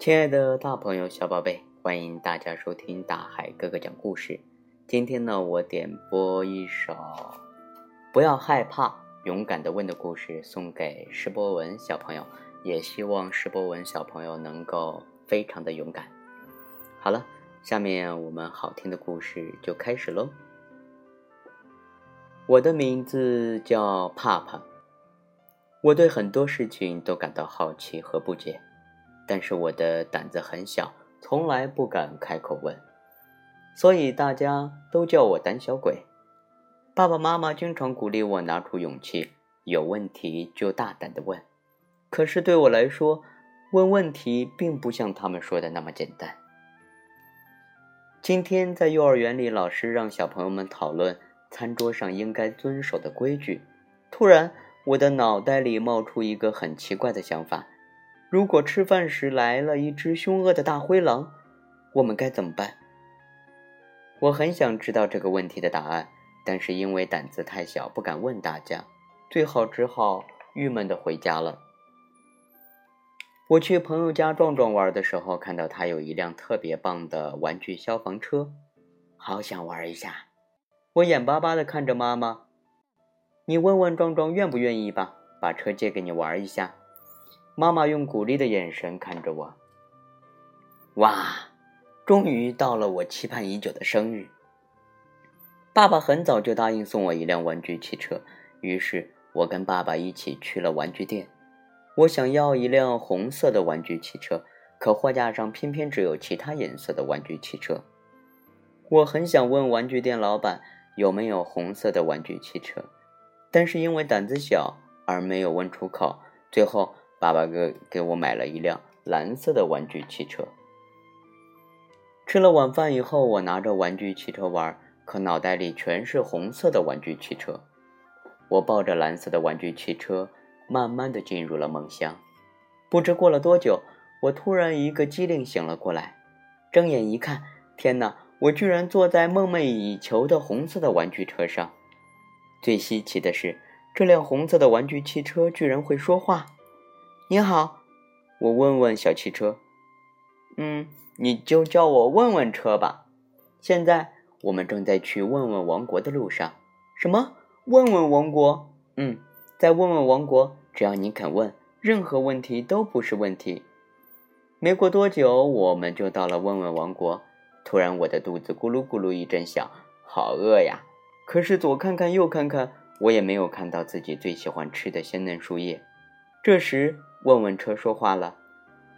亲爱的大朋友、小宝贝，欢迎大家收听大海哥哥讲故事。今天呢，我点播一首《不要害怕，勇敢的问》的故事，送给施博文小朋友。也希望施博文小朋友能够非常的勇敢。好了，下面我们好听的故事就开始喽。我的名字叫帕帕，我对很多事情都感到好奇和不解。但是我的胆子很小，从来不敢开口问，所以大家都叫我胆小鬼。爸爸妈妈经常鼓励我拿出勇气，有问题就大胆的问。可是对我来说，问问题并不像他们说的那么简单。今天在幼儿园里，老师让小朋友们讨论餐桌上应该遵守的规矩。突然，我的脑袋里冒出一个很奇怪的想法。如果吃饭时来了一只凶恶的大灰狼，我们该怎么办？我很想知道这个问题的答案，但是因为胆子太小，不敢问大家，最后只好郁闷的回家了。我去朋友家壮壮玩的时候，看到他有一辆特别棒的玩具消防车，好想玩一下。我眼巴巴的看着妈妈：“你问问壮壮愿不愿意吧，把车借给你玩一下。”妈妈用鼓励的眼神看着我。哇，终于到了我期盼已久的生日。爸爸很早就答应送我一辆玩具汽车，于是我跟爸爸一起去了玩具店。我想要一辆红色的玩具汽车，可货架上偏偏只有其他颜色的玩具汽车。我很想问玩具店老板有没有红色的玩具汽车，但是因为胆子小而没有问出口。最后。爸爸给给我买了一辆蓝色的玩具汽车。吃了晚饭以后，我拿着玩具汽车玩，可脑袋里全是红色的玩具汽车。我抱着蓝色的玩具汽车，慢慢的进入了梦乡。不知过了多久，我突然一个机灵醒了过来，睁眼一看，天哪！我居然坐在梦寐以求的红色的玩具车上。最稀奇的是，这辆红色的玩具汽车居然会说话。你好，我问问小汽车，嗯，你就叫我问问车吧。现在我们正在去问问王国的路上。什么？问问王国？嗯，在问问王国，只要你肯问，任何问题都不是问题。没过多久，我们就到了问问王国。突然，我的肚子咕噜咕噜一阵响，好饿呀！可是左看看右看看，我也没有看到自己最喜欢吃的鲜嫩树叶。这时，问问车说话了：“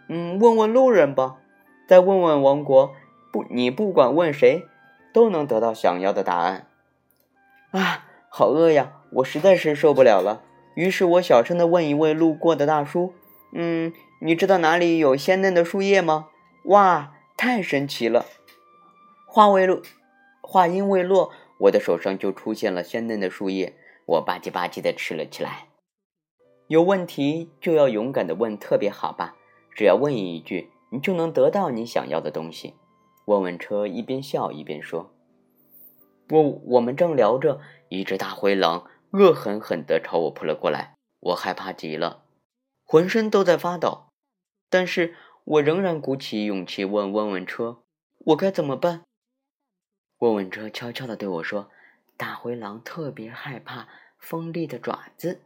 嗯，问问路人吧，再问问王国，不，你不管问谁，都能得到想要的答案。”啊，好饿呀！我实在是受不了了。于是我小声的问一位路过的大叔：“嗯，你知道哪里有鲜嫩的树叶吗？”哇，太神奇了！话未落，话音未落，我的手上就出现了鲜嫩的树叶，我吧唧吧唧的吃了起来。有问题就要勇敢的问，特别好吧？只要问一句，你就能得到你想要的东西。问问车一边笑一边说：“我我们正聊着，一只大灰狼恶狠狠地朝我扑了过来，我害怕极了，浑身都在发抖。但是我仍然鼓起勇气问问问车：我该怎么办？”问问车悄悄地对我说：“大灰狼特别害怕锋利的爪子。”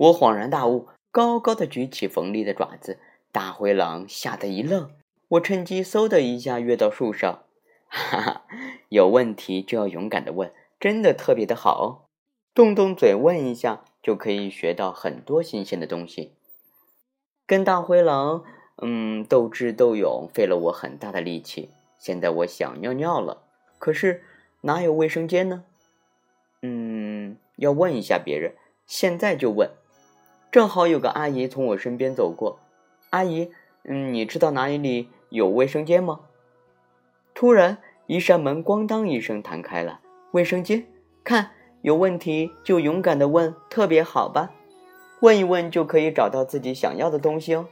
我恍然大悟，高高的举起锋利的爪子，大灰狼吓得一愣。我趁机嗖的一下跃到树上，哈哈，有问题就要勇敢的问，真的特别的好哦。动动嘴问一下，就可以学到很多新鲜的东西。跟大灰狼，嗯，斗智斗勇，费了我很大的力气。现在我想尿尿了，可是哪有卫生间呢？嗯，要问一下别人，现在就问。正好有个阿姨从我身边走过，阿姨，嗯，你知道哪里有卫生间吗？突然，一扇门咣当一声弹开了，卫生间，看有问题就勇敢的问，特别好吧？问一问就可以找到自己想要的东西哦。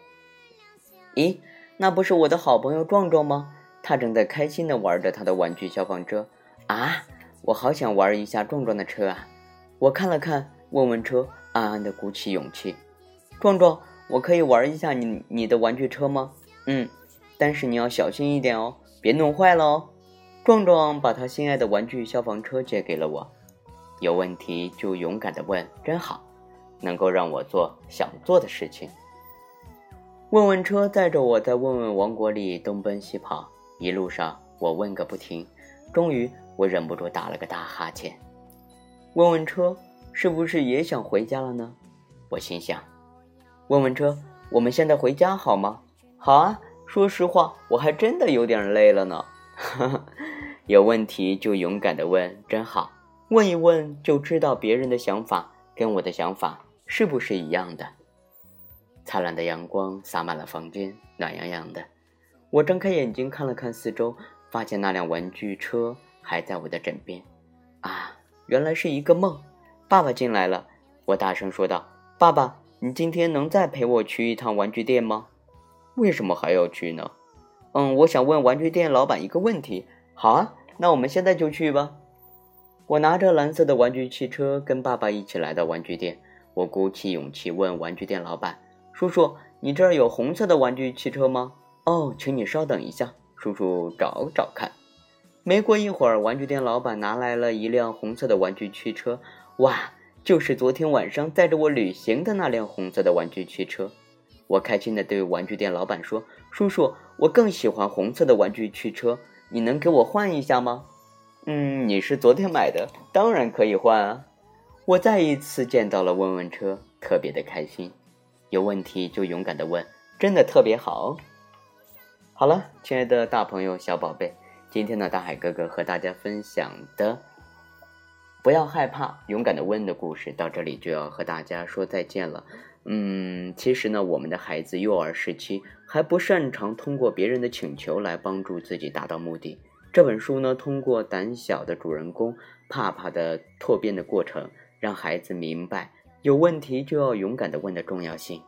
咦，那不是我的好朋友壮壮吗？他正在开心的玩着他的玩具消防车啊！我好想玩一下壮壮的车啊！我看了看，问问车。暗暗的鼓起勇气，壮壮，我可以玩一下你你的玩具车吗？嗯，但是你要小心一点哦，别弄坏了哦。壮壮把他心爱的玩具消防车借给了我，有问题就勇敢的问，真好，能够让我做想做的事情。问问车载着我在问问王国里东奔西跑，一路上我问个不停，终于我忍不住打了个大哈欠。问问车是不是也想回家了呢？我心想。问问车，我们现在回家好吗？好啊。说实话，我还真的有点累了呢。有问题就勇敢的问，真好。问一问就知道别人的想法跟我的想法是不是一样的。灿烂的阳光洒满了房间，暖洋洋的。我睁开眼睛看了看四周，发现那辆玩具车还在我的枕边。啊，原来是一个梦。爸爸进来了，我大声说道：“爸爸。”你今天能再陪我去一趟玩具店吗？为什么还要去呢？嗯，我想问玩具店老板一个问题。好啊，那我们现在就去吧。我拿着蓝色的玩具汽车，跟爸爸一起来到玩具店。我鼓起勇气问玩具店老板：“叔叔，你这儿有红色的玩具汽车吗？”哦，请你稍等一下，叔叔找找看。没过一会儿，玩具店老板拿来了一辆红色的玩具汽车。哇！就是昨天晚上载着我旅行的那辆红色的玩具汽车，我开心地对玩具店老板说：“叔叔，我更喜欢红色的玩具汽车，你能给我换一下吗？”“嗯，你是昨天买的，当然可以换啊。”我再一次见到了问问车，特别的开心。有问题就勇敢地问，真的特别好。好了，亲爱的大朋友、小宝贝，今天呢，大海哥哥和大家分享的。不要害怕，勇敢的问的故事到这里就要和大家说再见了。嗯，其实呢，我们的孩子幼儿时期还不擅长通过别人的请求来帮助自己达到目的。这本书呢，通过胆小的主人公怕怕的蜕变的过程，让孩子明白有问题就要勇敢的问的重要性。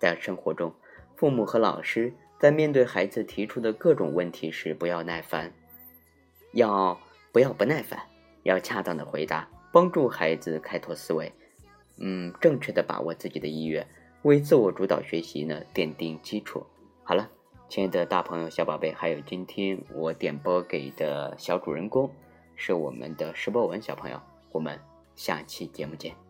在生活中，父母和老师在面对孩子提出的各种问题时，不要耐烦，要不要不耐烦？要恰当的回答，帮助孩子开拓思维，嗯，正确的把握自己的意愿，为自我主导学习呢奠定基础。好了，亲爱的大朋友、小宝贝，还有今天我点播给的小主人公，是我们的石博文小朋友。我们下期节目见。